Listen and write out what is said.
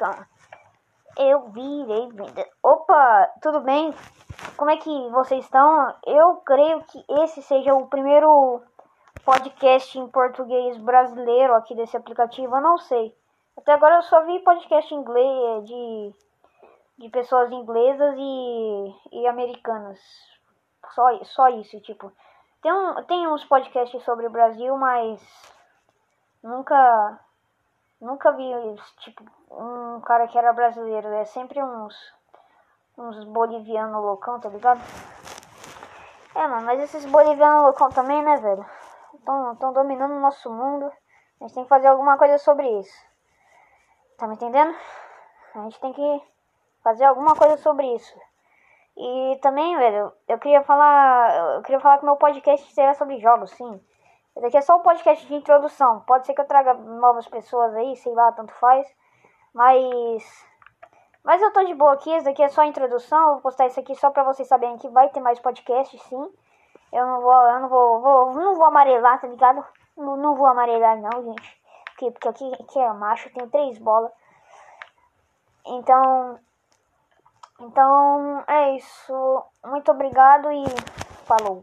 Calma. Eu virei venda. Opa, tudo bem? Como é que vocês estão? Eu creio que esse seja o primeiro podcast em português brasileiro aqui desse aplicativo. Eu não sei. Até agora eu só vi podcast inglês de, de pessoas inglesas e, e americanas. Só, só isso, tipo. Tem, um, tem uns podcasts sobre o Brasil, mas nunca nunca vi tipo um cara que era brasileiro. É sempre uns uns bolivianos loucão, tá ligado? É, mano, mas esses bolivianos loucão também, né, velho? Estão dominando o nosso mundo. A gente tem que fazer alguma coisa sobre isso. Tá me entendendo? A gente tem que fazer alguma coisa sobre isso. E também, velho, eu queria falar. Eu queria falar que meu podcast será sobre jogos, sim. Esse aqui é só um podcast de introdução. Pode ser que eu traga novas pessoas aí, sei lá, tanto faz. Mas. Mas eu tô de boa aqui, esse daqui é só a introdução. Eu vou postar isso aqui só pra vocês saberem que vai ter mais podcast, sim. Eu não vou, eu não vou, vou não vou amarelar, tá ligado? Não, não vou amarelar não, gente. Porque, porque aqui, aqui é macho, tem três bolas. Então, então é isso. Muito obrigado e falou.